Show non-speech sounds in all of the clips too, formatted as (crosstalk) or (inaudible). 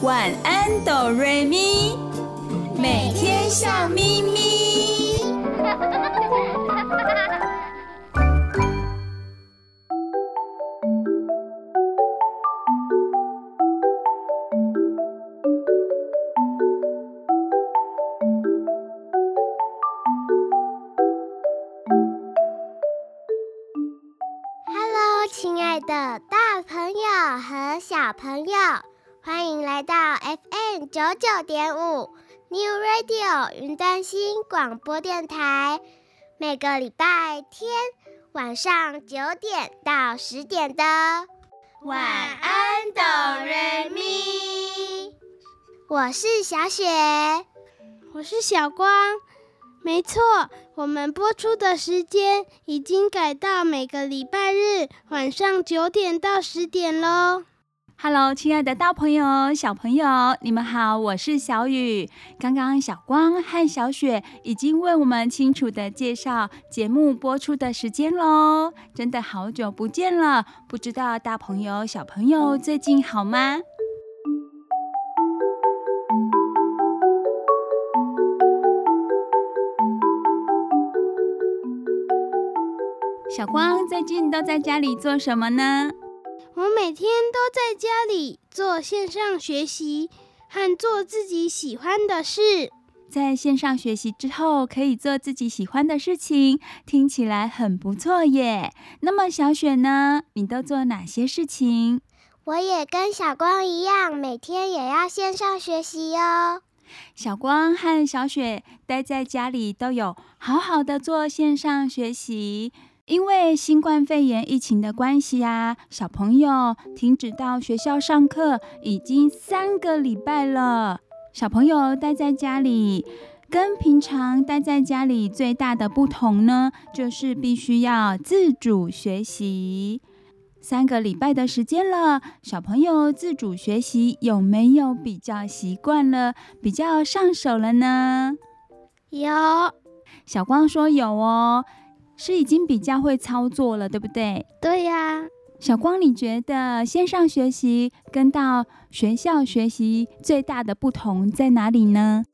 晚安哆瑞咪，每天笑眯眯。九九点五 New Radio 云端新广播电台。每个礼拜天晚上九点到十点的晚安哆瑞咪，我是小雪，我是小光。没错，我们播出的时间已经改到每个礼拜日晚上九点到十点喽。Hello，亲爱的大朋友、小朋友，你们好，我是小雨。刚刚小光和小雪已经为我们清楚地介绍节目播出的时间喽，真的好久不见了，不知道大朋友、小朋友最近好吗？小光最近都在家里做什么呢？我每天都在家里做线上学习和做自己喜欢的事。在线上学习之后，可以做自己喜欢的事情，听起来很不错耶。那么小雪呢？你都做哪些事情？我也跟小光一样，每天也要线上学习哟。小光和小雪待在家里都有好好的做线上学习。因为新冠肺炎疫情的关系啊，小朋友停止到学校上课已经三个礼拜了。小朋友待在家里，跟平常待在家里最大的不同呢，就是必须要自主学习。三个礼拜的时间了，小朋友自主学习有没有比较习惯了，比较上手了呢？有，小光说有哦。是已经比较会操作了，对不对？对呀。小光，你觉得线上学习跟到学校学习最大的不同在哪里呢？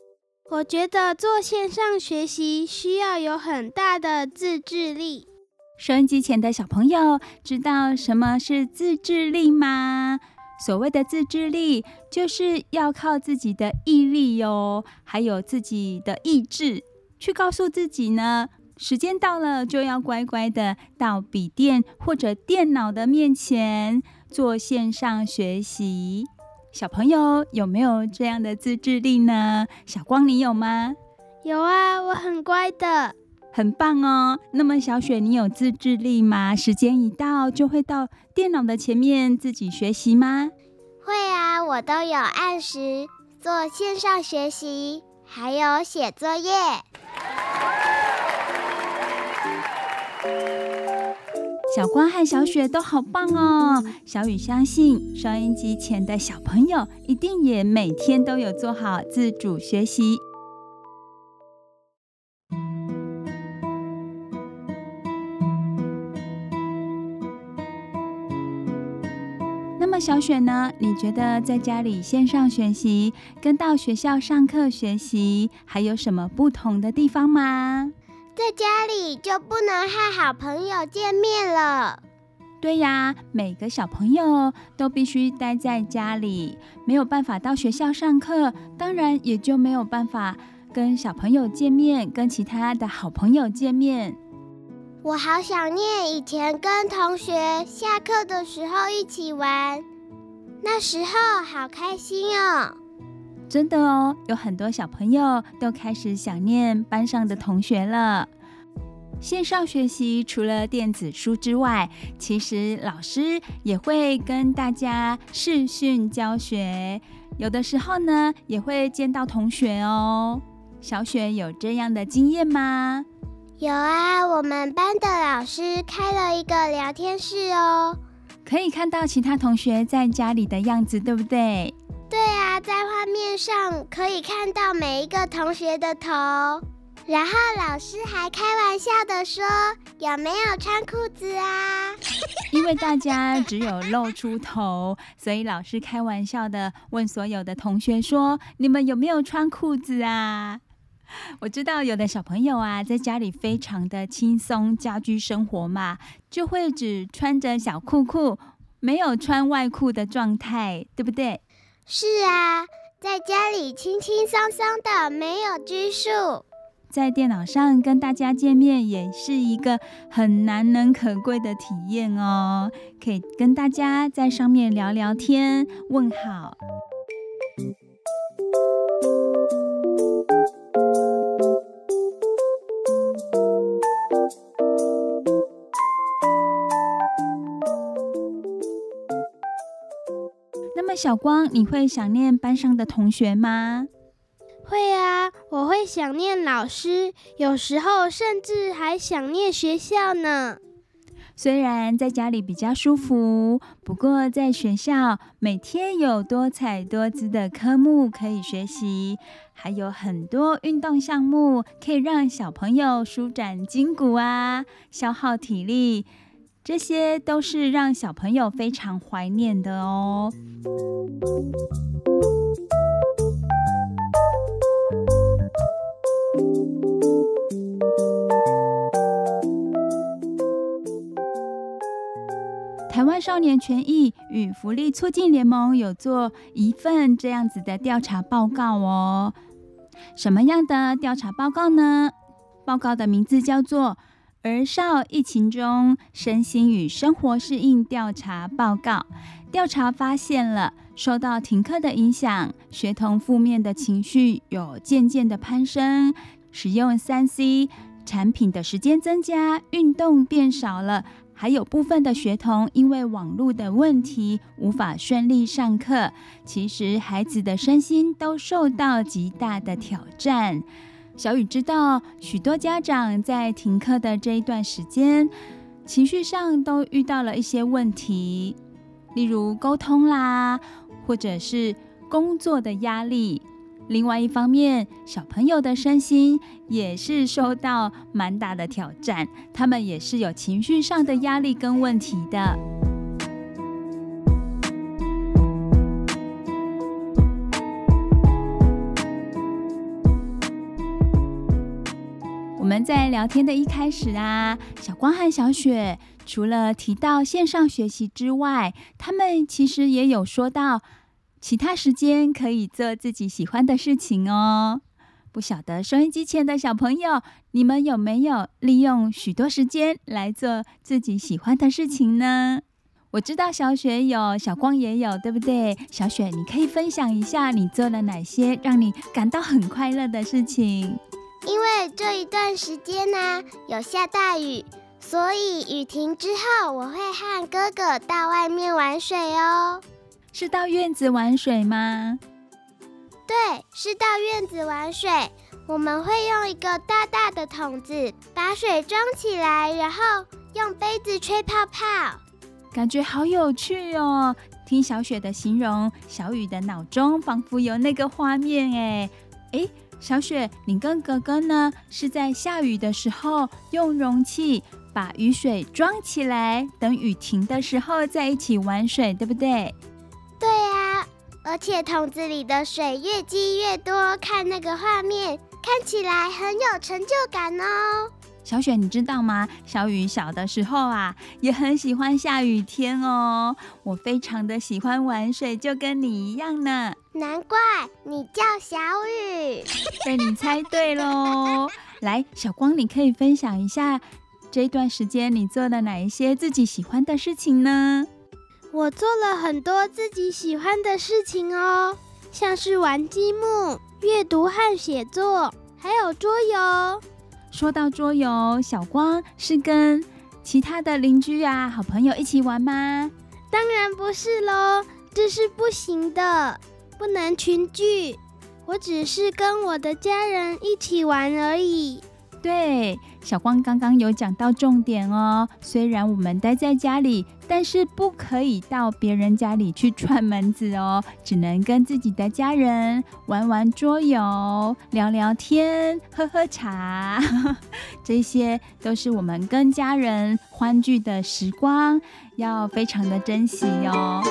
我觉得做线上学习需要有很大的自制力。收音机前的小朋友知道什么是自制力吗？所谓的自制力，就是要靠自己的毅力哟，还有自己的意志，去告诉自己呢。时间到了，就要乖乖的到笔电或者电脑的面前做线上学习。小朋友有没有这样的自制力呢？小光，你有吗？有啊，我很乖的，很棒哦。那么小雪，你有自制力吗？时间一到就会到电脑的前面自己学习吗？会啊，我都有按时做线上学习，还有写作业。小光和小雪都好棒哦！小雨相信收音机前的小朋友一定也每天都有做好自主学习。那么小雪呢？你觉得在家里线上学习跟到学校上课学习还有什么不同的地方吗？在家里就不能和好朋友见面了。对呀，每个小朋友都必须待在家里，没有办法到学校上课，当然也就没有办法跟小朋友见面，跟其他的好朋友见面。我好想念以前跟同学下课的时候一起玩，那时候好开心哦。真的哦，有很多小朋友都开始想念班上的同学了。线上学习除了电子书之外，其实老师也会跟大家视讯教学，有的时候呢也会见到同学哦。小雪有这样的经验吗？有啊，我们班的老师开了一个聊天室哦，可以看到其他同学在家里的样子，对不对？对啊，在画面上可以看到每一个同学的头，然后老师还开玩笑的说：“有没有穿裤子啊？”因为大家只有露出头，所以老师开玩笑的问所有的同学说：“你们有没有穿裤子啊？”我知道有的小朋友啊，在家里非常的轻松，家居生活嘛，就会只穿着小裤裤，没有穿外裤的状态，对不对？是啊，在家里轻轻松松的，没有拘束。在电脑上跟大家见面，也是一个很难能可贵的体验哦。可以跟大家在上面聊聊天，问好。小光，你会想念班上的同学吗？会啊，我会想念老师，有时候甚至还想念学校呢。虽然在家里比较舒服，不过在学校每天有多彩多姿的科目可以学习，还有很多运动项目可以让小朋友舒展筋骨啊，消耗体力，这些都是让小朋友非常怀念的哦。台湾少年权益与福利促进联盟有做一份这样子的调查报告哦。什么样的调查报告呢？报告的名字叫做《儿少疫情中身心与生活适应调查报告》。调查发现了，受到停课的影响，学童负面的情绪有渐渐的攀升，使用三 C 产品的时间增加，运动变少了。还有部分的学童因为网络的问题无法顺利上课，其实孩子的身心都受到极大的挑战。小雨知道，许多家长在停课的这一段时间，情绪上都遇到了一些问题，例如沟通啦，或者是工作的压力。另外一方面，小朋友的身心也是受到蛮大的挑战，他们也是有情绪上的压力跟问题的。在聊天的一开始啊，小光和小雪除了提到线上学习之外，他们其实也有说到。其他时间可以做自己喜欢的事情哦。不晓得收音机前的小朋友，你们有没有利用许多时间来做自己喜欢的事情呢？我知道小雪有，小光也有，对不对？小雪，你可以分享一下你做了哪些让你感到很快乐的事情？因为这一段时间呢，有下大雨，所以雨停之后，我会和哥哥到外面玩水哦。是到院子玩水吗？对，是到院子玩水。我们会用一个大大的桶子把水装起来，然后用杯子吹泡泡，感觉好有趣哦。听小雪的形容，小雨的脑中仿佛有那个画面哎哎，小雪，你跟哥哥呢是在下雨的时候用容器把雨水装起来，等雨停的时候再一起玩水，对不对？对啊，而且桶子里的水越积越多，看那个画面，看起来很有成就感哦。小雪，你知道吗？小雨小的时候啊，也很喜欢下雨天哦。我非常的喜欢玩水，就跟你一样呢。难怪你叫小雨，被你猜对喽。(laughs) 来，小光，你可以分享一下这一段时间你做了哪一些自己喜欢的事情呢？我做了很多自己喜欢的事情哦，像是玩积木、阅读和写作，还有桌游。说到桌游，小光是跟其他的邻居啊、好朋友一起玩吗？当然不是喽，这是不行的，不能群聚。我只是跟我的家人一起玩而已。对，小光刚刚有讲到重点哦。虽然我们待在家里，但是不可以到别人家里去串门子哦，只能跟自己的家人玩玩桌游、聊聊天、喝喝茶，(laughs) 这些都是我们跟家人欢聚的时光，要非常的珍惜哦。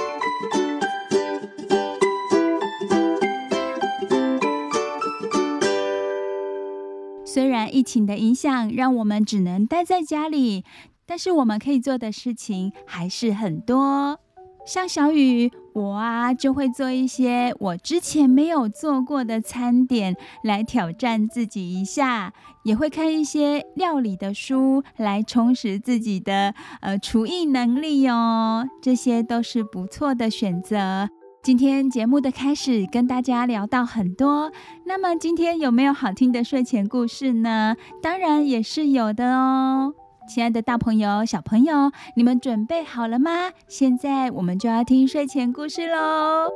虽然疫情的影响让我们只能待在家里，但是我们可以做的事情还是很多。像小雨，我啊就会做一些我之前没有做过的餐点来挑战自己一下，也会看一些料理的书来充实自己的呃厨艺能力哦。这些都是不错的选择。今天节目的开始，跟大家聊到很多。那么今天有没有好听的睡前故事呢？当然也是有的哦。亲爱的大朋友、小朋友，你们准备好了吗？现在我们就要听睡前故事喽。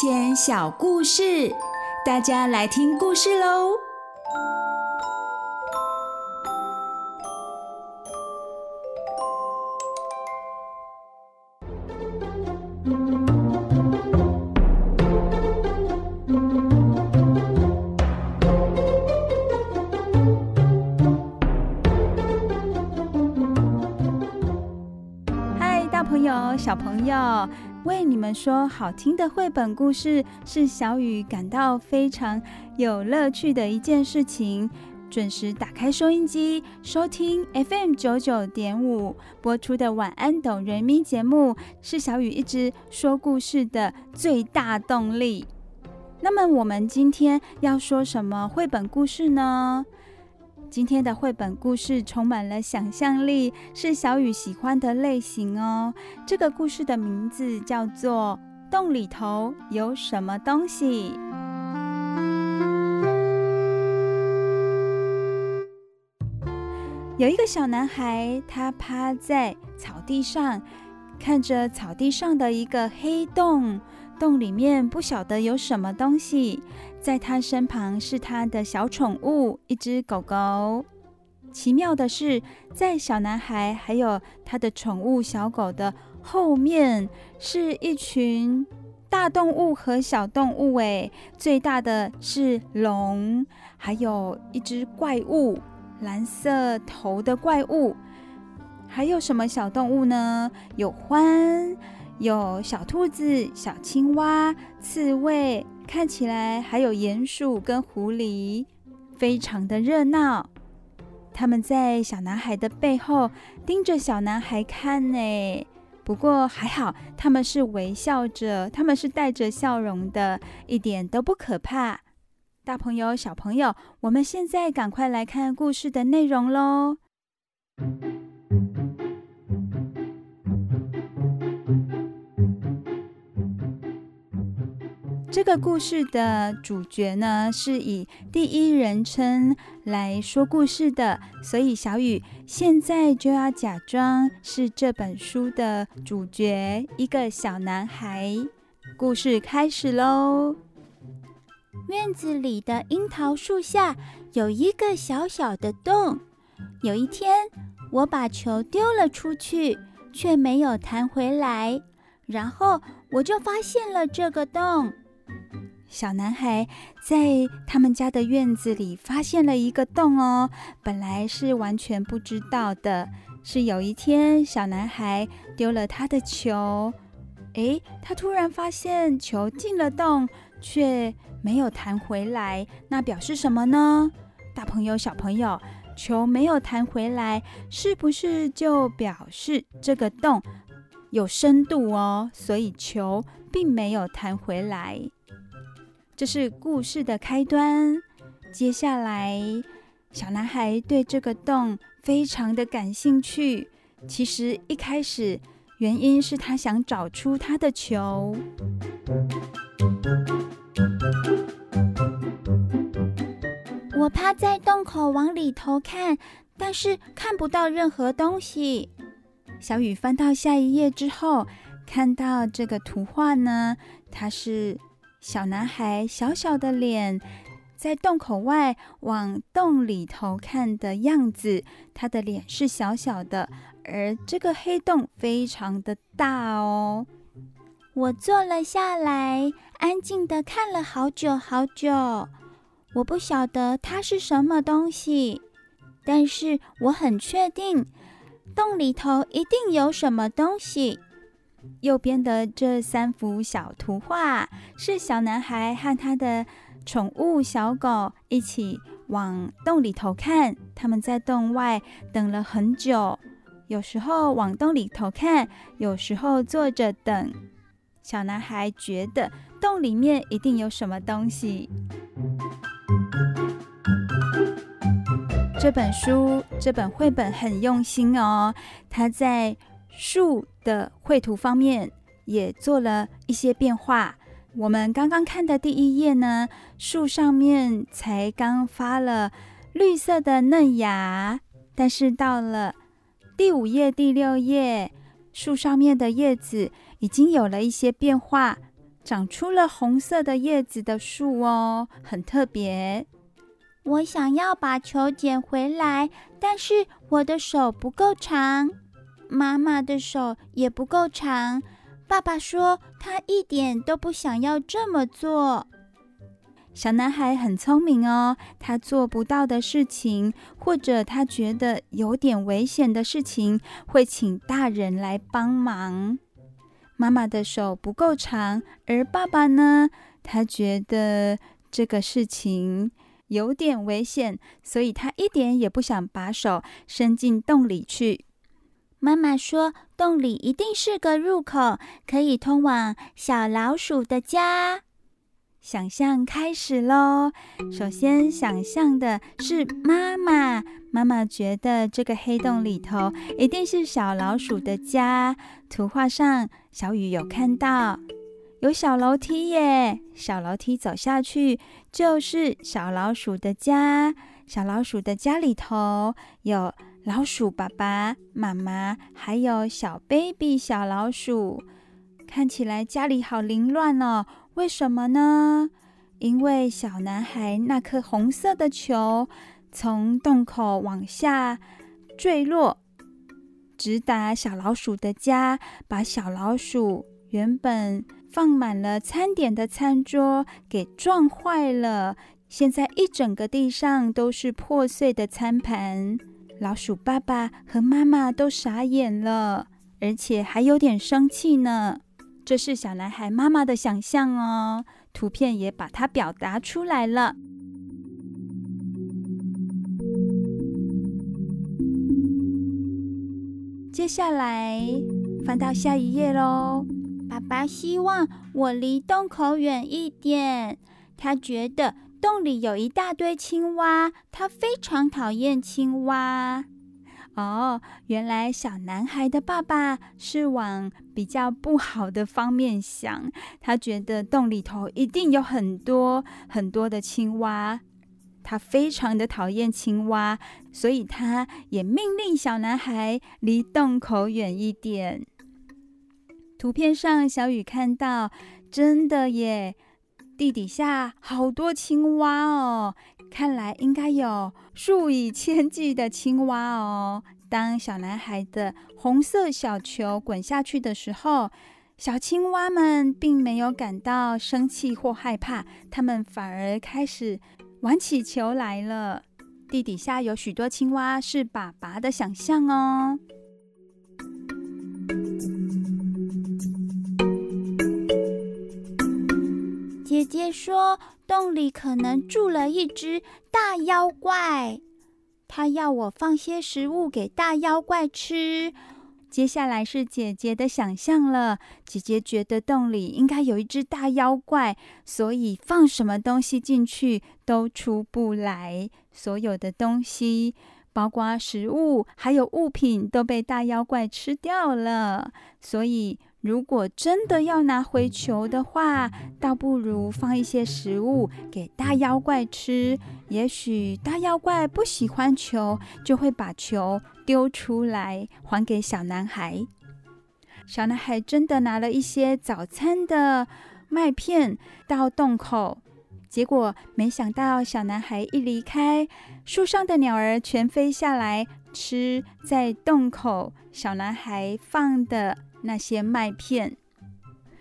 前小故事，大家来听故事喽！嗨，大朋友、小朋友。为你们说好听的绘本故事，是小雨感到非常有乐趣的一件事情。准时打开收音机，收听 FM 九九点五播出的《晚安，哆瑞咪》节目，是小雨一直说故事的最大动力。那么，我们今天要说什么绘本故事呢？今天的绘本故事充满了想象力，是小雨喜欢的类型哦。这个故事的名字叫做《洞里头有什么东西》。有一个小男孩，他趴在草地上，看着草地上的一个黑洞，洞里面不晓得有什么东西。在他身旁是他的小宠物，一只狗狗。奇妙的是，在小男孩还有他的宠物小狗的后面，是一群大动物和小动物。诶，最大的是龙，还有一只怪物，蓝色头的怪物。还有什么小动物呢？有獾，有小兔子、小青蛙、刺猬。看起来还有鼹鼠跟狐狸，非常的热闹。他们在小男孩的背后盯着小男孩看呢。不过还好，他们是微笑着，他们是带着笑容的，一点都不可怕。大朋友、小朋友，我们现在赶快来看故事的内容喽。这个故事的主角呢，是以第一人称来说故事的，所以小雨现在就要假装是这本书的主角，一个小男孩。故事开始喽！院子里的樱桃树下有一个小小的洞。有一天，我把球丢了出去，却没有弹回来，然后我就发现了这个洞。小男孩在他们家的院子里发现了一个洞哦，本来是完全不知道的。是有一天，小男孩丢了他的球，诶，他突然发现球进了洞，却没有弹回来。那表示什么呢？大朋友、小朋友，球没有弹回来，是不是就表示这个洞有深度哦？所以球并没有弹回来。这是故事的开端。接下来，小男孩对这个洞非常的感兴趣。其实一开始，原因是他想找出他的球。我趴在洞口往里头看，但是看不到任何东西。小雨翻到下一页之后，看到这个图画呢，它是小男孩小小的脸，在洞口外往洞里头看的样子。他的脸是小小的，而这个黑洞非常的大哦。我坐了下来，安静的看了好久好久。我不晓得它是什么东西，但是我很确定，洞里头一定有什么东西。右边的这三幅小图画是小男孩和他的宠物小狗一起往洞里头看。他们在洞外等了很久，有时候往洞里头看，有时候坐着等。小男孩觉得洞里面一定有什么东西。这本书，这本绘本很用心哦。它在树的绘图方面也做了一些变化。我们刚刚看的第一页呢，树上面才刚发了绿色的嫩芽，但是到了第五页、第六页，树上面的叶子已经有了一些变化，长出了红色的叶子的树哦，很特别。我想要把球捡回来，但是我的手不够长，妈妈的手也不够长。爸爸说他一点都不想要这么做。小男孩很聪明哦，他做不到的事情，或者他觉得有点危险的事情，会请大人来帮忙。妈妈的手不够长，而爸爸呢，他觉得这个事情。有点危险，所以他一点也不想把手伸进洞里去。妈妈说，洞里一定是个入口，可以通往小老鼠的家。想象开始喽。首先想象的是妈妈，妈妈觉得这个黑洞里头一定是小老鼠的家。图画上，小雨有看到。有小楼梯耶，小楼梯走下去就是小老鼠的家。小老鼠的家里头有老鼠爸爸妈妈，还有小 baby 小老鼠。看起来家里好凌乱哦，为什么呢？因为小男孩那颗红色的球从洞口往下坠落，直达小老鼠的家，把小老鼠原本。放满了餐点的餐桌给撞坏了，现在一整个地上都是破碎的餐盘。老鼠爸爸和妈妈都傻眼了，而且还有点生气呢。这是小男孩妈妈的想象哦，图片也把它表达出来了。接下来翻到下一页喽。爸爸希望我离洞口远一点。他觉得洞里有一大堆青蛙，他非常讨厌青蛙。哦，原来小男孩的爸爸是往比较不好的方面想。他觉得洞里头一定有很多很多的青蛙，他非常的讨厌青蛙，所以他也命令小男孩离洞口远一点。图片上，小雨看到，真的耶，地底下好多青蛙哦，看来应该有数以千计的青蛙哦。当小男孩的红色小球滚下去的时候，小青蛙们并没有感到生气或害怕，它们反而开始玩起球来了。地底下有许多青蛙，是爸爸的想象哦。姐姐说，洞里可能住了一只大妖怪，她要我放些食物给大妖怪吃。接下来是姐姐的想象了，姐姐觉得洞里应该有一只大妖怪，所以放什么东西进去都出不来，所有的东西包括食物还有物品都被大妖怪吃掉了。所以，如果真的要拿回球的话，倒不如放一些食物给大妖怪吃。也许大妖怪不喜欢球，就会把球丢出来还给小男孩。小男孩真的拿了一些早餐的麦片到洞口，结果没想到小男孩一离开，树上的鸟儿全飞下来吃在洞口小男孩放的那些麦片。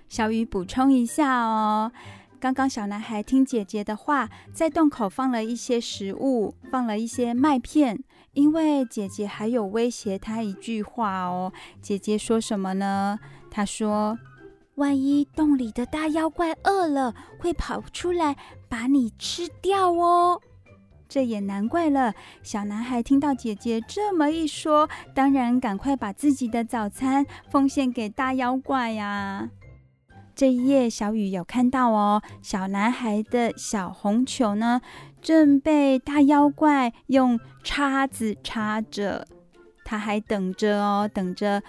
小雨补充一下哦，刚刚小男孩听姐姐的话，在洞口放了一些食物，放了一些麦片。因为姐姐还有威胁他一句话哦，姐姐说什么呢？她说：“万一洞里的大妖怪饿了，会跑出来把你吃掉哦。”这也难怪了。小男孩听到姐姐这么一说，当然赶快把自己的早餐奉献给大妖怪呀。这一页，小雨有看到哦，小男孩的小红球呢，正被大妖怪用叉子插着，他还等着哦，等着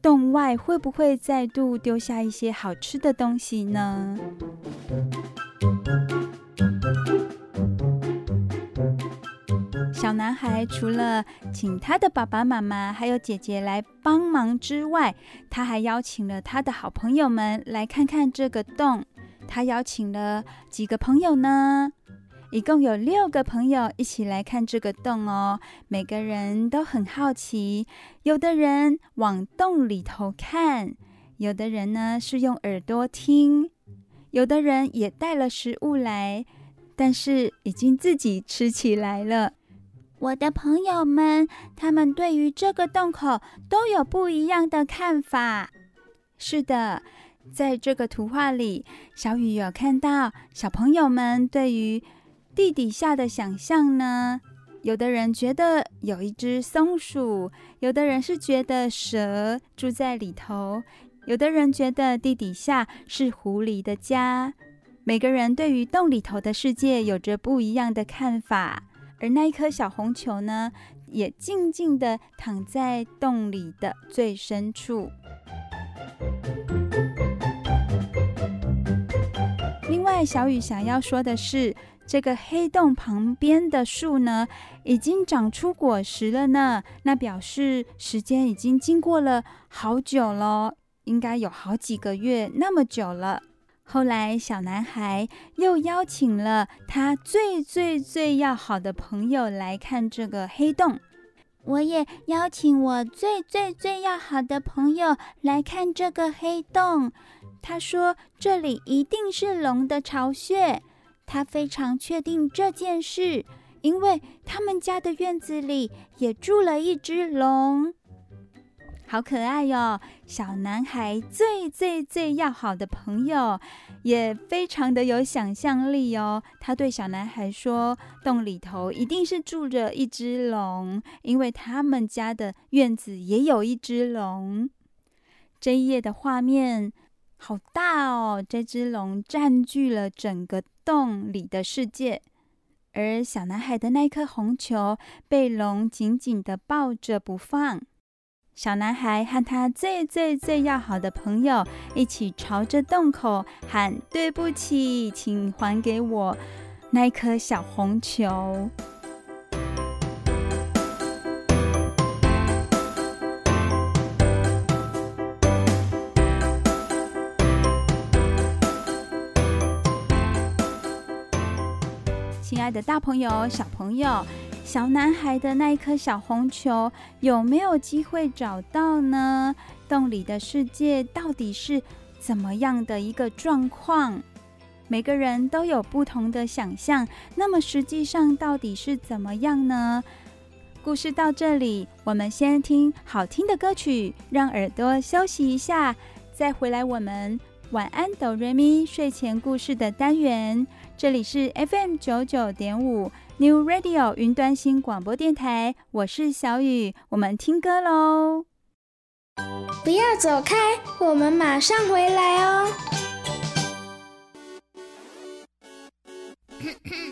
洞外会不会再度丢下一些好吃的东西呢？小男孩除了请他的爸爸妈妈还有姐姐来帮忙之外，他还邀请了他的好朋友们来看看这个洞。他邀请了几个朋友呢？一共有六个朋友一起来看这个洞哦。每个人都很好奇，有的人往洞里头看，有的人呢是用耳朵听，有的人也带了食物来，但是已经自己吃起来了。我的朋友们，他们对于这个洞口都有不一样的看法。是的，在这个图画里，小雨有看到小朋友们对于地底下的想象呢。有的人觉得有一只松鼠，有的人是觉得蛇住在里头，有的人觉得地底下是狐狸的家。每个人对于洞里头的世界有着不一样的看法。而那一颗小红球呢，也静静地躺在洞里的最深处。另外，小雨想要说的是，这个黑洞旁边的树呢，已经长出果实了呢。那表示时间已经经过了好久了，应该有好几个月那么久了。后来，小男孩又邀请了他最最最要好的朋友来看这个黑洞。我也邀请我最最最要好的朋友来看这个黑洞。他说这里一定是龙的巢穴，他非常确定这件事，因为他们家的院子里也住了一只龙。好可爱哟！小男孩最最最要好的朋友，也非常的有想象力哦。他对小男孩说：“洞里头一定是住着一只龙，因为他们家的院子也有一只龙。”这一页的画面好大哦，这只龙占据了整个洞里的世界，而小男孩的那颗红球被龙紧紧的抱着不放。小男孩和他最最最要好的朋友一起朝着洞口喊：“对不起，请还给我那颗小红球。”亲爱的，大朋友、小朋友。小男孩的那一颗小红球有没有机会找到呢？洞里的世界到底是怎么样的一个状况？每个人都有不同的想象，那么实际上到底是怎么样呢？故事到这里，我们先听好听的歌曲，让耳朵休息一下，再回来我们晚安哆瑞咪睡前故事的单元。这里是 FM 九九点五。New Radio 云端新广播电台，我是小雨，我们听歌喽。不要走开，我们马上回来哦。(laughs)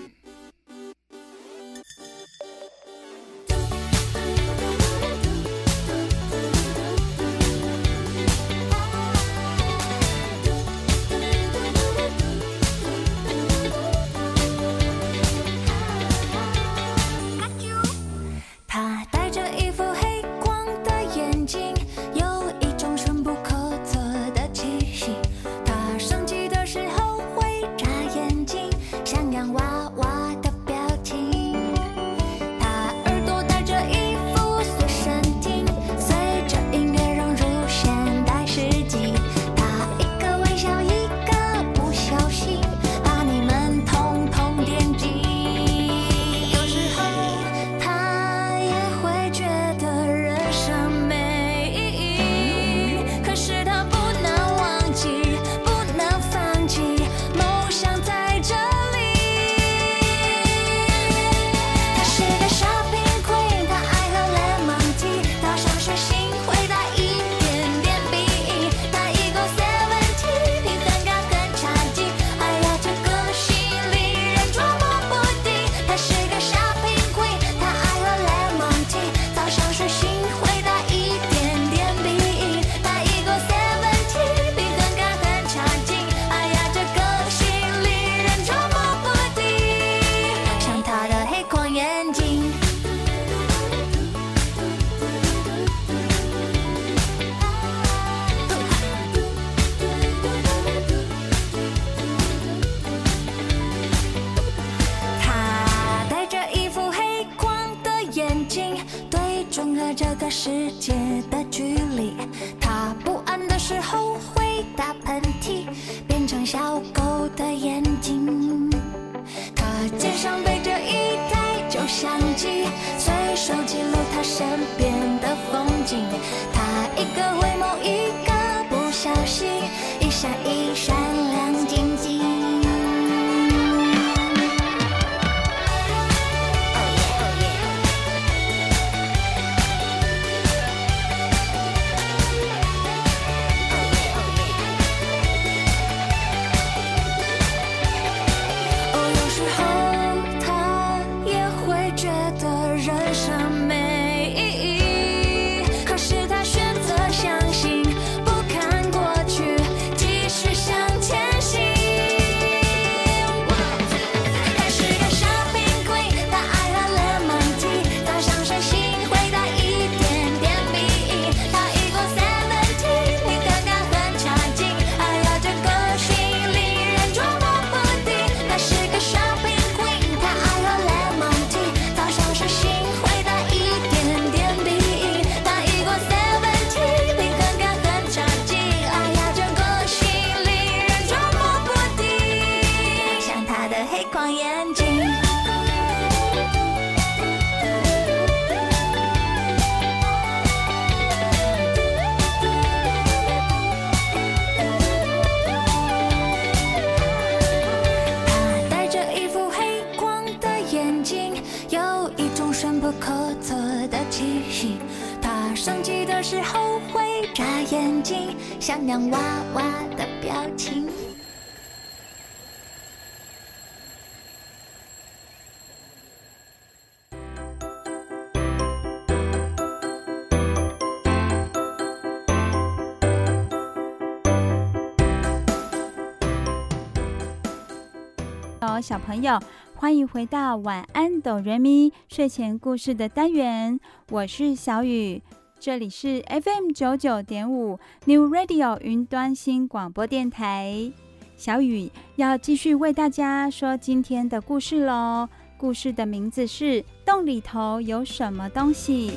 小朋友，欢迎回到晚安哆瑞咪睡前故事的单元，我是小雨。这里是 FM 九九点五 New Radio 云端新广播电台，小雨要继续为大家说今天的故事喽。故事的名字是《洞里头有什么东西》。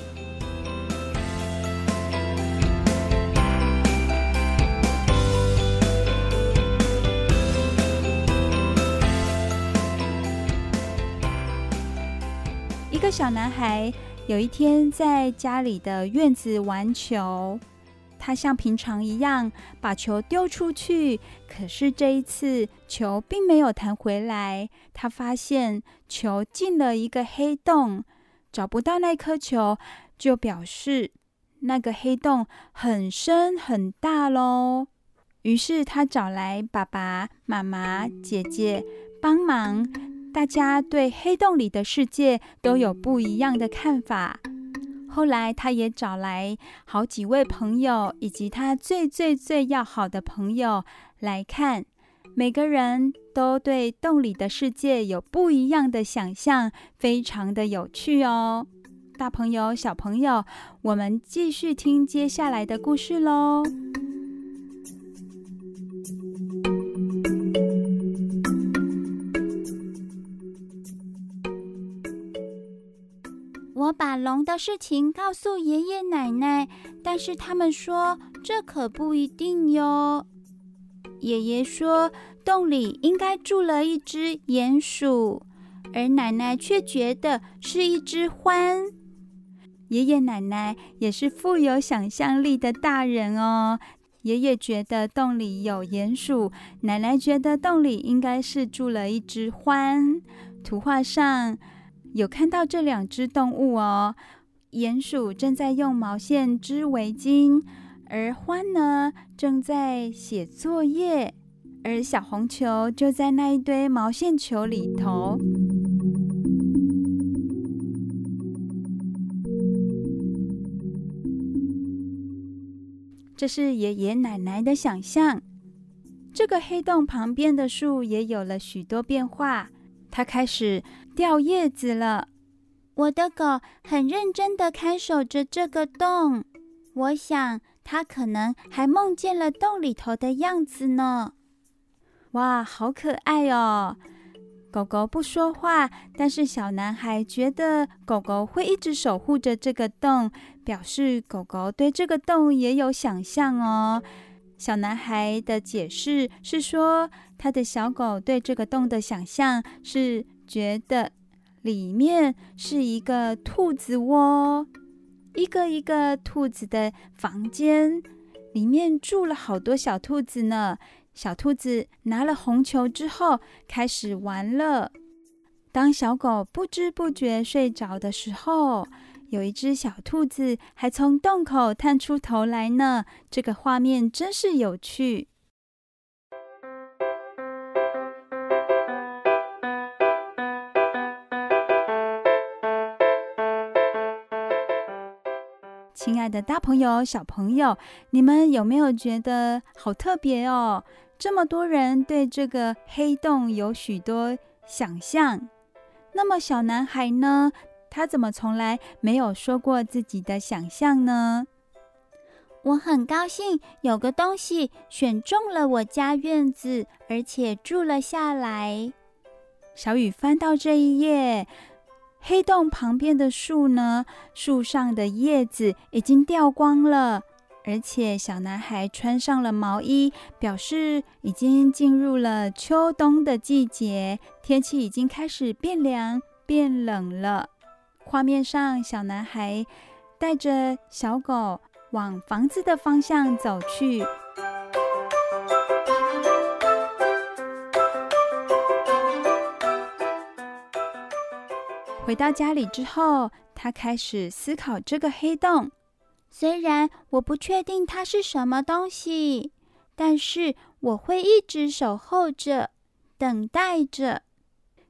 小男孩。有一天，在家里的院子玩球，他像平常一样把球丢出去，可是这一次球并没有弹回来。他发现球进了一个黑洞，找不到那颗球，就表示那个黑洞很深很大喽。于是他找来爸爸妈妈、姐姐帮忙。大家对黑洞里的世界都有不一样的看法。后来，他也找来好几位朋友，以及他最最最要好的朋友来看。每个人都对洞里的世界有不一样的想象，非常的有趣哦。大朋友、小朋友，我们继续听接下来的故事喽。我把龙的事情告诉爷爷奶奶，但是他们说这可不一定哟。爷爷说洞里应该住了一只鼹鼠，而奶奶却觉得是一只獾。爷爷奶奶也是富有想象力的大人哦。爷爷觉得洞里有鼹鼠，奶奶觉得洞里应该是住了一只獾。图画上有看到这两只动物哦。鼹鼠正在用毛线织围巾，而獾呢，正在写作业，而小红球就在那一堆毛线球里头。这是爷爷奶奶的想象。这个黑洞旁边的树也有了许多变化，它开始掉叶子了。我的狗很认真地看守着这个洞，我想它可能还梦见了洞里头的样子呢。哇，好可爱哦！狗狗不说话，但是小男孩觉得狗狗会一直守护着这个洞，表示狗狗对这个洞也有想象哦。小男孩的解释是说，他的小狗对这个洞的想象是觉得里面是一个兔子窝，一个一个兔子的房间，里面住了好多小兔子呢。小兔子拿了红球之后，开始玩了。当小狗不知不觉睡着的时候，有一只小兔子还从洞口探出头来呢。这个画面真是有趣。爱的大朋友、小朋友，你们有没有觉得好特别哦？这么多人对这个黑洞有许多想象，那么小男孩呢？他怎么从来没有说过自己的想象呢？我很高兴有个东西选中了我家院子，而且住了下来。小雨翻到这一页，黑洞旁边的树呢？树上的叶子已经掉光了。而且小男孩穿上了毛衣，表示已经进入了秋冬的季节，天气已经开始变凉变冷了。画面上，小男孩带着小狗往房子的方向走去。回到家里之后，他开始思考这个黑洞。虽然我不确定它是什么东西，但是我会一直守候着，等待着。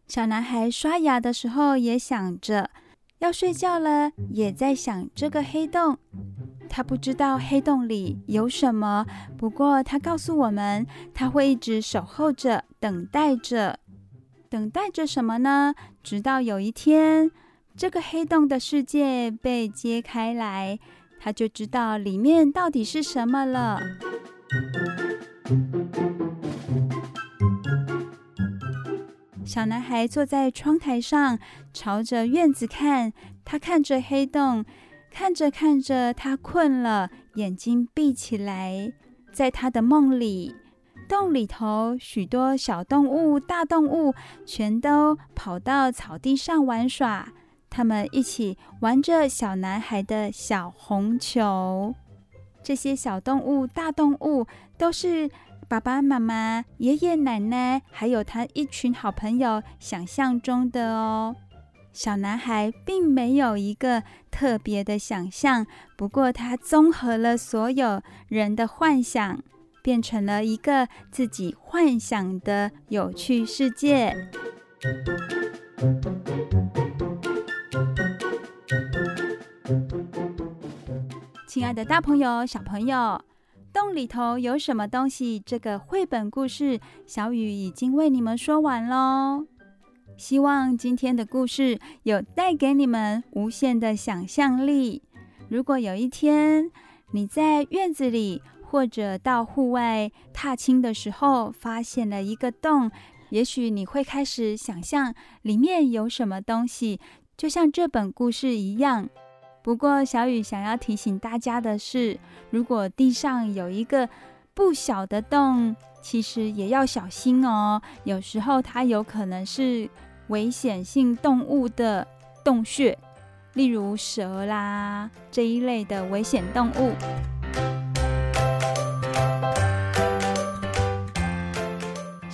小男孩刷牙的时候也想着，要睡觉了，也在想这个黑洞。他不知道黑洞里有什么，不过他告诉我们，他会一直守候着，等待着。等待着什么呢？直到有一天，这个黑洞的世界被揭开来。他就知道里面到底是什么了。小男孩坐在窗台上，朝着院子看。他看着黑洞，看着看着，他困了，眼睛闭起来。在他的梦里，洞里头许多小动物、大动物全都跑到草地上玩耍。他们一起玩着小男孩的小红球。这些小动物、大动物都是爸爸妈妈、爷爷奶奶，还有他一群好朋友想象中的哦。小男孩并没有一个特别的想象，不过他综合了所有人的幻想，变成了一个自己幻想的有趣世界。亲爱的大朋友、小朋友，洞里头有什么东西？这个绘本故事，小雨已经为你们说完喽。希望今天的故事有带给你们无限的想象力。如果有一天你在院子里或者到户外踏青的时候，发现了一个洞，也许你会开始想象里面有什么东西。就像这本故事一样。不过，小雨想要提醒大家的是，如果地上有一个不小的洞，其实也要小心哦。有时候它有可能是危险性动物的洞穴，例如蛇啦这一类的危险动物。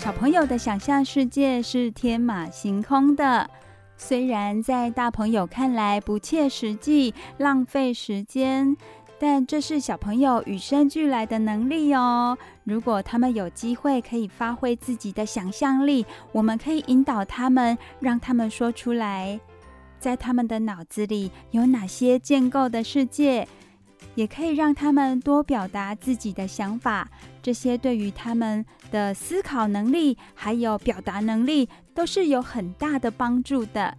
小朋友的想象世界是天马行空的。虽然在大朋友看来不切实际、浪费时间，但这是小朋友与生俱来的能力哦。如果他们有机会可以发挥自己的想象力，我们可以引导他们，让他们说出来，在他们的脑子里有哪些建构的世界。也可以让他们多表达自己的想法，这些对于他们的思考能力还有表达能力都是有很大的帮助的。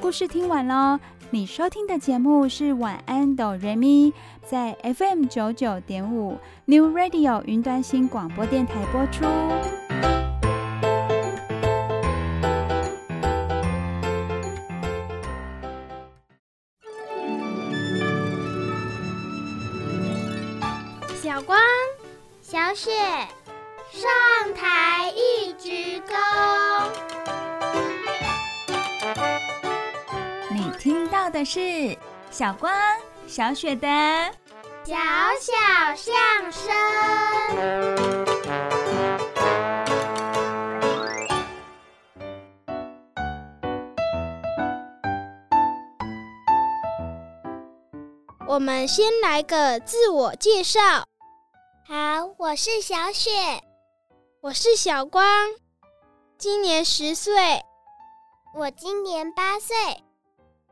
故事听完喽，你收听的节目是晚安哆瑞咪，在 FM 九九点五 New Radio 云端新广播电台播出。小雪上台一鞠躬。你听到的是小光、小雪的小小相声。我们先来个自我介绍。好，我是小雪，我是小光，今年十岁，我今年八岁，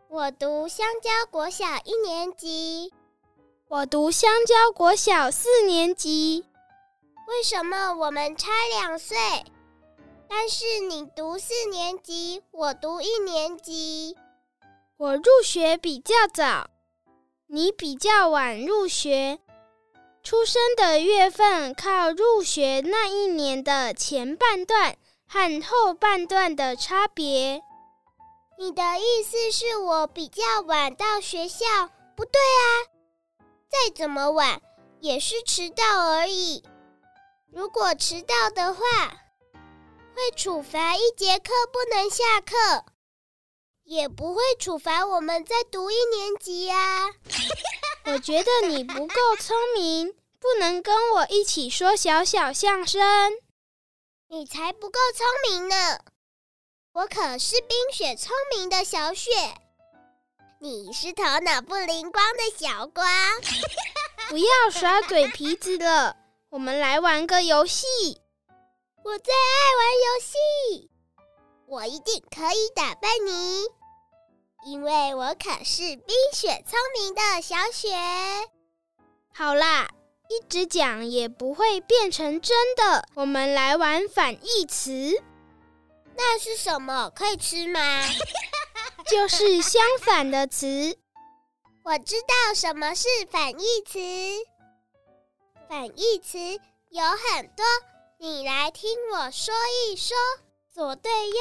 我读香蕉国小一年级，我读香蕉国小四年级。为什么我们差两岁？但是你读四年级，我读一年级。我入学比较早，你比较晚入学。出生的月份靠入学那一年的前半段和后半段的差别。你的意思是我比较晚到学校？不对啊，再怎么晚也是迟到而已。如果迟到的话，会处罚一节课不能下课，也不会处罚我们再读一年级呀、啊。我觉得你不够聪明，不能跟我一起说小小相声。你才不够聪明呢！我可是冰雪聪明的小雪，你是头脑不灵光的小光。(laughs) 不要耍嘴皮子了，我们来玩个游戏。我最爱玩游戏，我一定可以打败你。因为我可是冰雪聪明的小雪。好啦，一直讲也不会变成真的。我们来玩反义词。那是什么？可以吃吗？(laughs) (laughs) 就是相反的词。我知道什么是反义词。反义词有很多，你来听我说一说：左对右，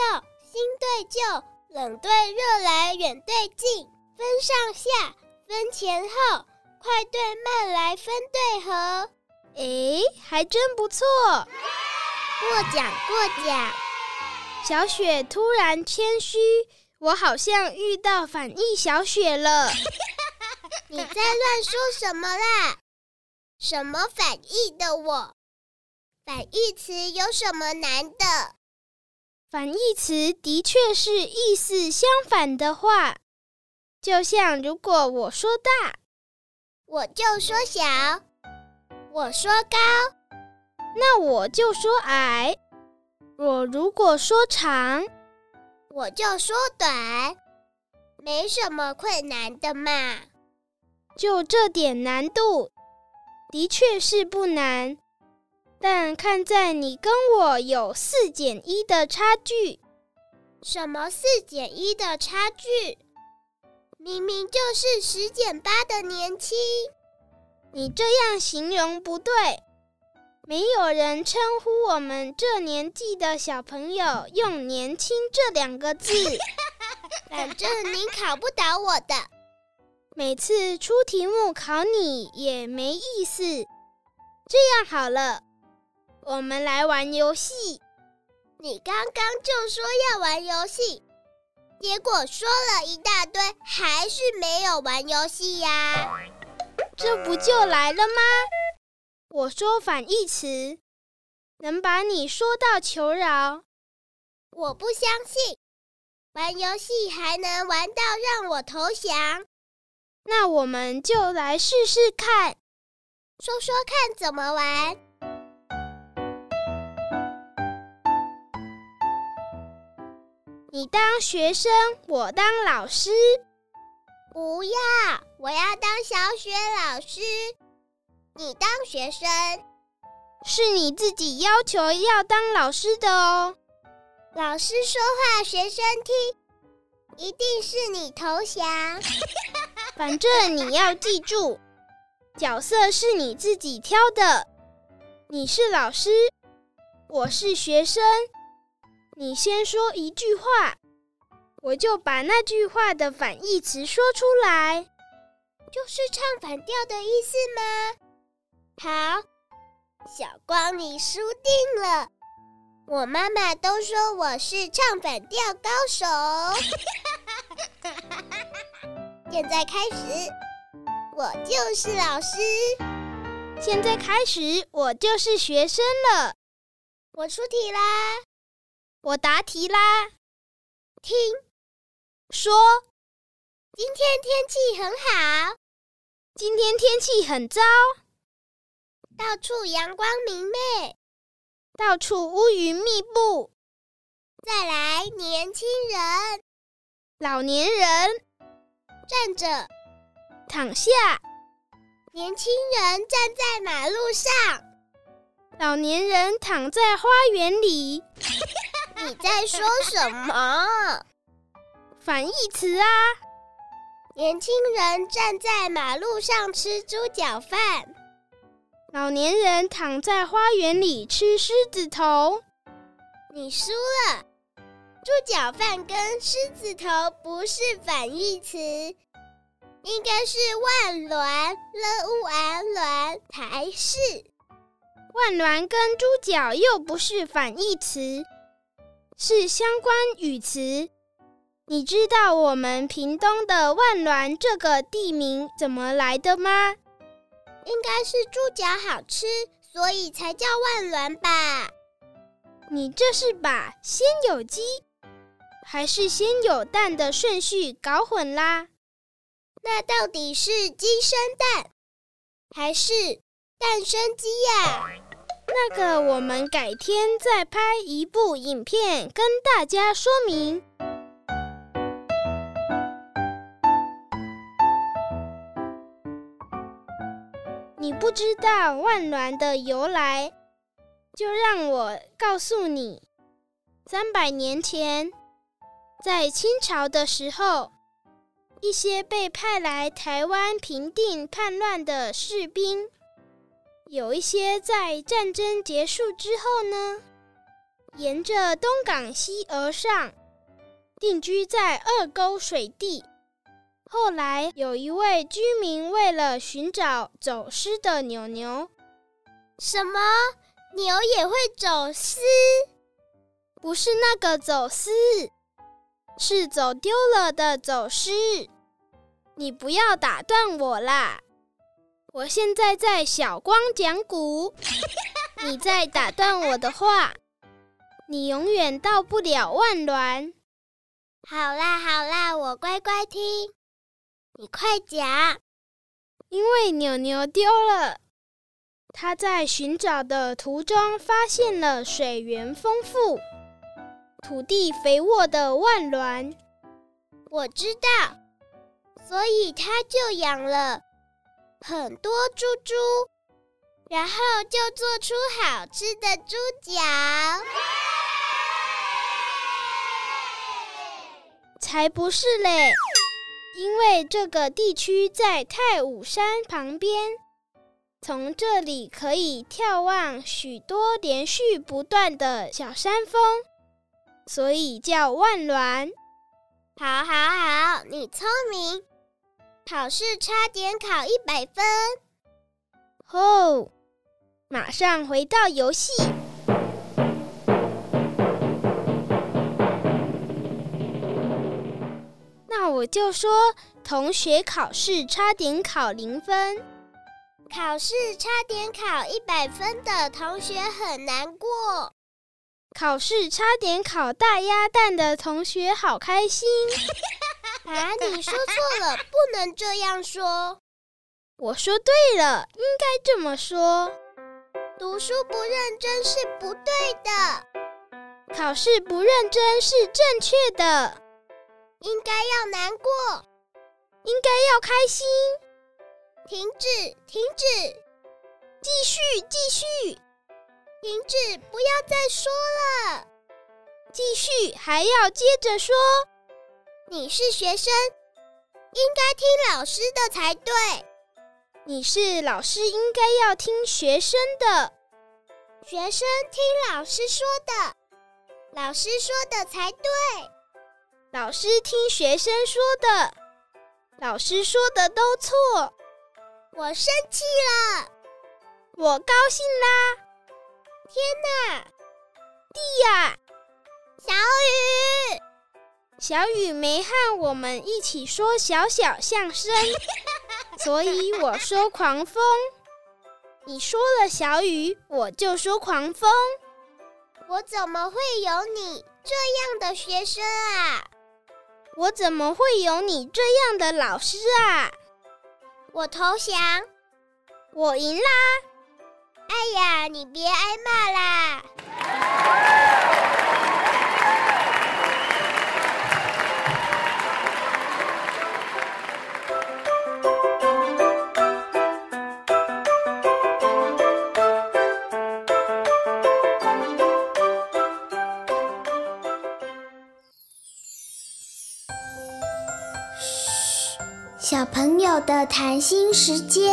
新对旧。冷对热来，远对近，分上下，分前后，快对慢来分对合。诶，还真不错。过奖过奖。小雪突然谦虚，我好像遇到反义小雪了。(laughs) 你在乱说什么啦？什么反义的我？反义词有什么难的？反义词的确是意思相反的话，就像如果我说大，我就说小；我说高，那我就说矮；我如果说长，我就说短。没什么困难的嘛，就这点难度，的确是不难。但看在你跟我有四减一的差距，什么四减一的差距？明明就是十减八的年轻。你这样形容不对，没有人称呼我们这年纪的小朋友用“年轻”这两个字。(laughs) 反正你考不倒我的。每次出题目考你也没意思。这样好了，我们来玩游戏。你刚刚就说要玩游戏，结果说了一大堆，还是没有玩游戏呀？这不就来了吗？我说反义词，能把你说到求饶。我不相信，玩游戏还能玩到让我投降。那我们就来试试看，说说看怎么玩。你当学生，我当老师。不要，我要当小雪老师。你当学生，是你自己要求要当老师的哦。老师说话，学生听，一定是你投降。(laughs) 反正你要记住，角色是你自己挑的。你是老师，我是学生。你先说一句话，我就把那句话的反义词说出来，就是唱反调的意思吗？好，小光，你输定了。我妈妈都说我是唱反调高手。(laughs) 现在开始，我就是老师。现在开始，我就是学生了。我出题啦，我答题啦。听，说，今天天气很好。今天天气很糟。到处阳光明媚，到处乌云密布。再来，年轻人，老年人，站着，躺下。年轻人站在马路上，老年人躺在花园里。(laughs) 你在说什么？反义词啊！年轻人站在马路上吃猪脚饭。老年人躺在花园里吃狮子头，你输了。猪脚饭跟狮子头不是反义词，应该是万峦了乌安峦才是。万峦跟猪脚又不是反义词，是相关语词。你知道我们屏东的万峦这个地名怎么来的吗？应该是猪脚好吃，所以才叫万峦吧？你这是把先有鸡还是先有蛋的顺序搞混啦？那到底是鸡生蛋还是蛋生鸡呀？那个我们改天再拍一部影片跟大家说明。你不知道万峦的由来，就让我告诉你。三百年前，在清朝的时候，一些被派来台湾平定叛乱的士兵，有一些在战争结束之后呢，沿着东港溪而上，定居在二沟水地。后来有一位居民为了寻找走失的牛牛，什么？牛也会走失？不是那个走失，是走丢了的走失。你不要打断我啦！我现在在小光讲古，(laughs) 你在打断我的话，你永远到不了万峦。好啦好啦，我乖乖听。你快讲！因为牛牛丢了，他在寻找的途中发现了水源丰富、土地肥沃的万峦。我知道，所以他就养了很多猪猪，然后就做出好吃的猪脚。才不是嘞！因为这个地区在太武山旁边，从这里可以眺望许多连续不断的小山峰，所以叫万峦。好，好，好，你聪明。考试差点考一百分。哦，马上回到游戏。那我就说，同学考试差点考零分，考试差点考一百分的同学很难过，考试差点考大鸭蛋的同学好开心。(laughs) 啊，你说错了，(laughs) 不能这样说。我说对了，应该这么说。读书不认真是不对的，考试不认真是正确的。应该要难过，应该要开心。停止，停止，继续，继续，停止，不要再说了。继续，还要接着说。你是学生，应该听老师的才对。你是老师，应该要听学生的。学生听老师说的，老师说的才对。老师听学生说的，老师说的都错。我生气了，我高兴啦！天哪，地呀！小雨没和我们一起说小小相声，(laughs) 所以我说狂风。你说了小雨，我就说狂风。我怎么会有你这样的学生啊？我怎么会有你这样的老师啊？我投降，我赢啦！哎呀，你别挨骂啦！的谈心时间。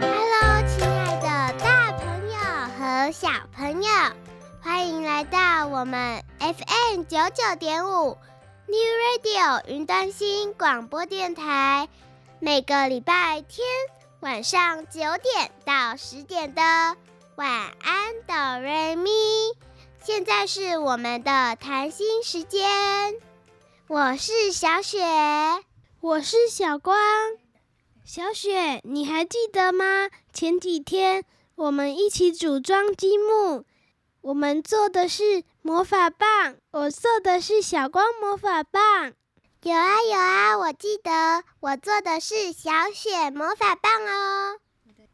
Hello，亲爱的大朋友和小朋友，欢迎来到我们 FM 九九点五 New Radio 云端新广播电台，每个礼拜天。晚上九点到十点的晚安哆瑞咪，现在是我们的谈心时间。我是小雪，我是小光。小雪，你还记得吗？前几天我们一起组装积木，我们做的是魔法棒，我做的是小光魔法棒。有啊有啊，我记得我做的是小雪魔法棒哦。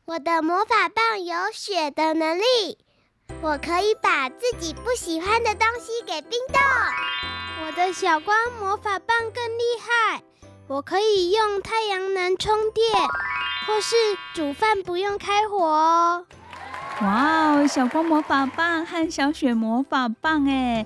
我的魔法棒有雪的能力，我可以把自己不喜欢的东西给冰冻。我的小光魔法棒更厉害，我可以用太阳能充电，或是煮饭不用开火哦。哇哦，小光魔法棒和小雪魔法棒哎！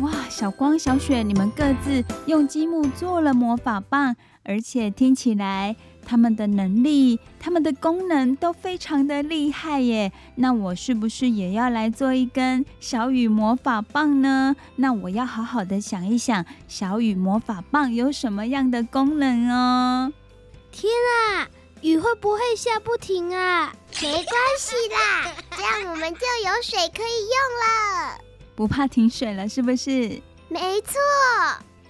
哇，小光、小雪，你们各自用积木做了魔法棒，而且听起来他们的能力、他们的功能都非常的厉害耶。那我是不是也要来做一根小雨魔法棒呢？那我要好好的想一想，小雨魔法棒有什么样的功能哦？天啊，雨会不会下不停啊？没关系啦，这样我们就有水可以用了。不怕停水了，是不是？没错，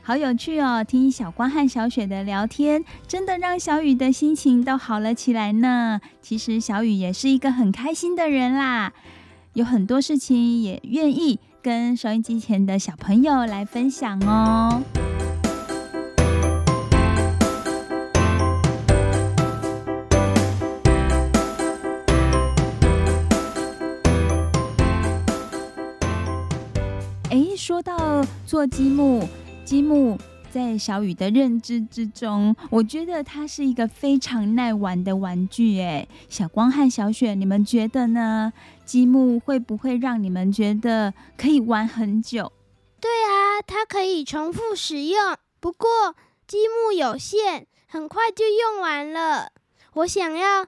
好有趣哦！听小光和小雪的聊天，真的让小雨的心情都好了起来呢。其实小雨也是一个很开心的人啦，有很多事情也愿意跟收音机前的小朋友来分享哦。说到做积木，积木在小雨的认知之中，我觉得它是一个非常耐玩的玩具。哎，小光和小雪，你们觉得呢？积木会不会让你们觉得可以玩很久？对啊，它可以重复使用，不过积木有限，很快就用完了。我想要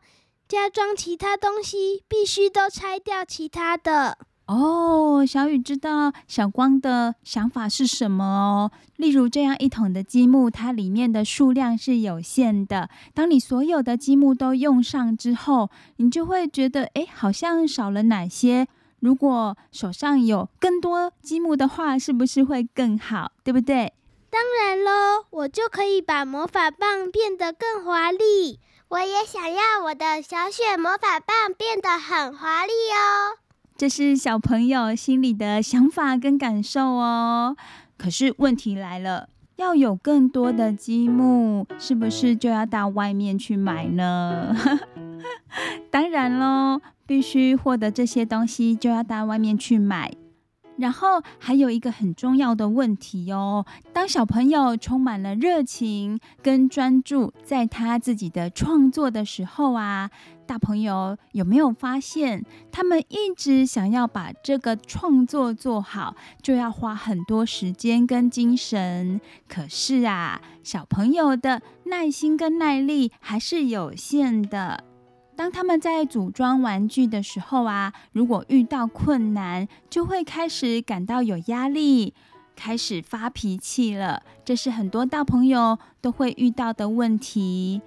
加装其他东西，必须都拆掉其他的。哦，小雨知道小光的想法是什么哦。例如，这样一桶的积木，它里面的数量是有限的。当你所有的积木都用上之后，你就会觉得，哎，好像少了哪些。如果手上有更多积木的话，是不是会更好？对不对？当然喽，我就可以把魔法棒变得更华丽。我也想要我的小雪魔法棒变得很华丽哦。这是小朋友心里的想法跟感受哦。可是问题来了，要有更多的积木，是不是就要到外面去买呢？(laughs) 当然喽，必须获得这些东西，就要到外面去买。然后还有一个很重要的问题哦，当小朋友充满了热情跟专注在他自己的创作的时候啊，大朋友有没有发现，他们一直想要把这个创作做好，就要花很多时间跟精神。可是啊，小朋友的耐心跟耐力还是有限的。当他们在组装玩具的时候啊，如果遇到困难，就会开始感到有压力，开始发脾气了。这是很多大朋友都会遇到的问题。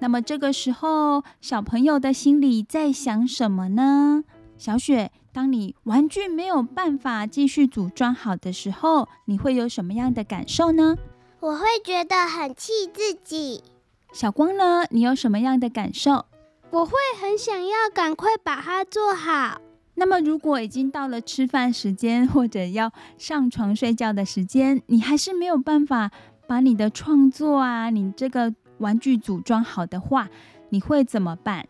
那么这个时候，小朋友的心里在想什么呢？小雪，当你玩具没有办法继续组装好的时候，你会有什么样的感受呢？我会觉得很气自己。小光呢？你有什么样的感受？我会很想要赶快把它做好。那么，如果已经到了吃饭时间或者要上床睡觉的时间，你还是没有办法把你的创作啊，你这个玩具组装好的话，你会怎么办？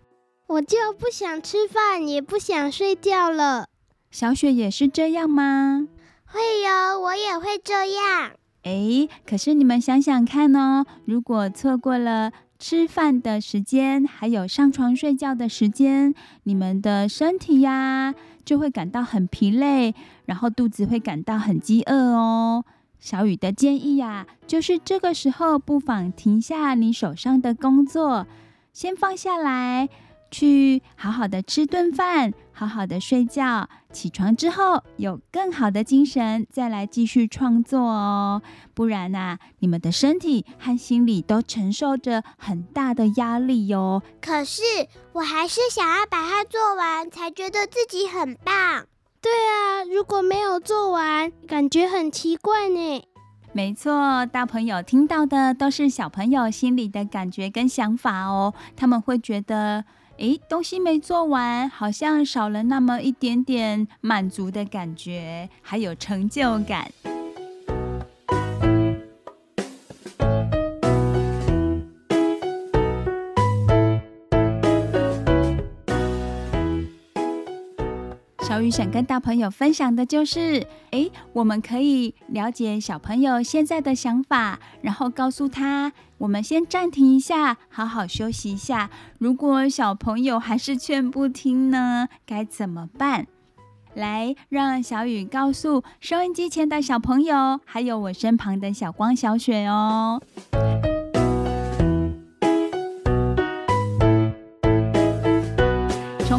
我就不想吃饭，也不想睡觉了。小雪也是这样吗？会哟，我也会这样。诶，可是你们想想看哦，如果错过了。吃饭的时间，还有上床睡觉的时间，你们的身体呀就会感到很疲累，然后肚子会感到很饥饿哦。小雨的建议呀，就是这个时候不妨停下你手上的工作，先放下来。去好好的吃顿饭，好好的睡觉，起床之后有更好的精神，再来继续创作哦。不然呐、啊，你们的身体和心理都承受着很大的压力哟、可是我还是想要把它做完，才觉得自己很棒。对啊，如果没有做完，感觉很奇怪呢。没错，大朋友听到的都是小朋友心里的感觉跟想法哦，他们会觉得。诶，东西没做完，好像少了那么一点点满足的感觉，还有成就感。小雨想跟大朋友分享的就是，诶，我们可以了解小朋友现在的想法，然后告诉他，我们先暂停一下，好好休息一下。如果小朋友还是劝不听呢，该怎么办？来，让小雨告诉收音机前的小朋友，还有我身旁的小光、小雪哦。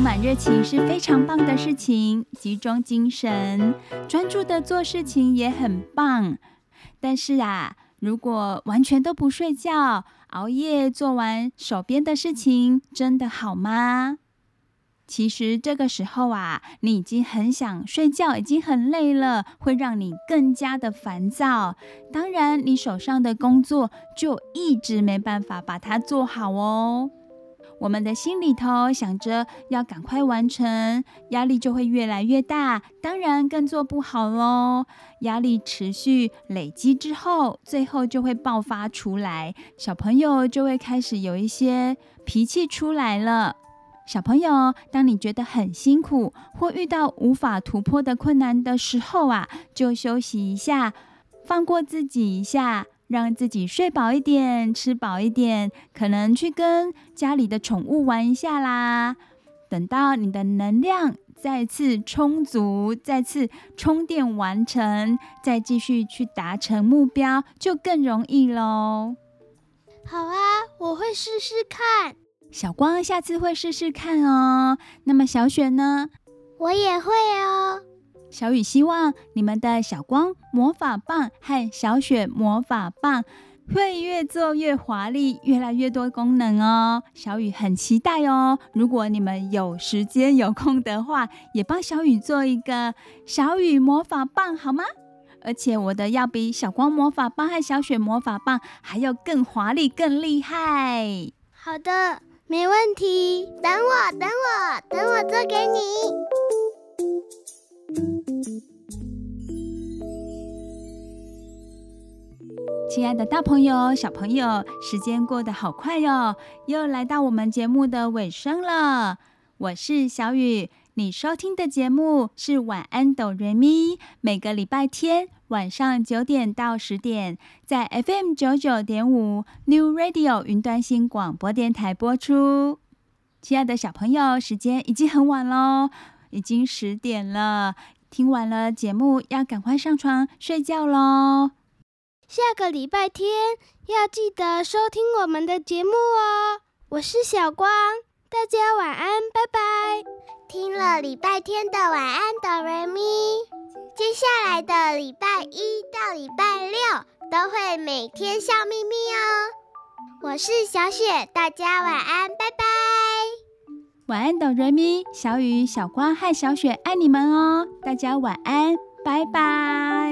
满热情是非常棒的事情，集中精神、专注的做事情也很棒。但是啊，如果完全都不睡觉，熬夜做完手边的事情，真的好吗？其实这个时候啊，你已经很想睡觉，已经很累了，会让你更加的烦躁。当然，你手上的工作就一直没办法把它做好哦。我们的心里头想着要赶快完成，压力就会越来越大，当然更做不好喽。压力持续累积之后，最后就会爆发出来，小朋友就会开始有一些脾气出来了。小朋友，当你觉得很辛苦或遇到无法突破的困难的时候啊，就休息一下，放过自己一下。让自己睡饱一点，吃饱一点，可能去跟家里的宠物玩一下啦。等到你的能量再次充足，再次充电完成，再继续去达成目标，就更容易喽。好啊，我会试试看。小光下次会试试看哦。那么小雪呢？我也会哦。小雨希望你们的小光魔法棒和小雪魔法棒会越做越华丽，越来越多功能哦。小雨很期待哦。如果你们有时间有空的话，也帮小雨做一个小雨魔法棒好吗？而且我的要比小光魔法棒和小雪魔法棒还要更华丽、更厉害。好的，没问题。等我，等我，等我做给你。亲爱的大朋友、小朋友，时间过得好快哟，又来到我们节目的尾声了。我是小雨，你收听的节目是晚安哆瑞咪，每个礼拜天晚上九点到十点，在 FM 九九点五 New Radio 云端新广播电台播出。亲爱的小朋友，时间已经很晚喽，已经十点了，听完了节目要赶快上床睡觉喽。下个礼拜天要记得收听我们的节目哦。我是小光，大家晚安，拜拜。听了礼拜天的晚安哆瑞咪，接下来的礼拜一到礼拜六都会每天笑眯眯哦。我是小雪，大家晚安，拜拜。晚安哆瑞咪，小雨、小光和小雪爱你们哦。大家晚安，拜拜。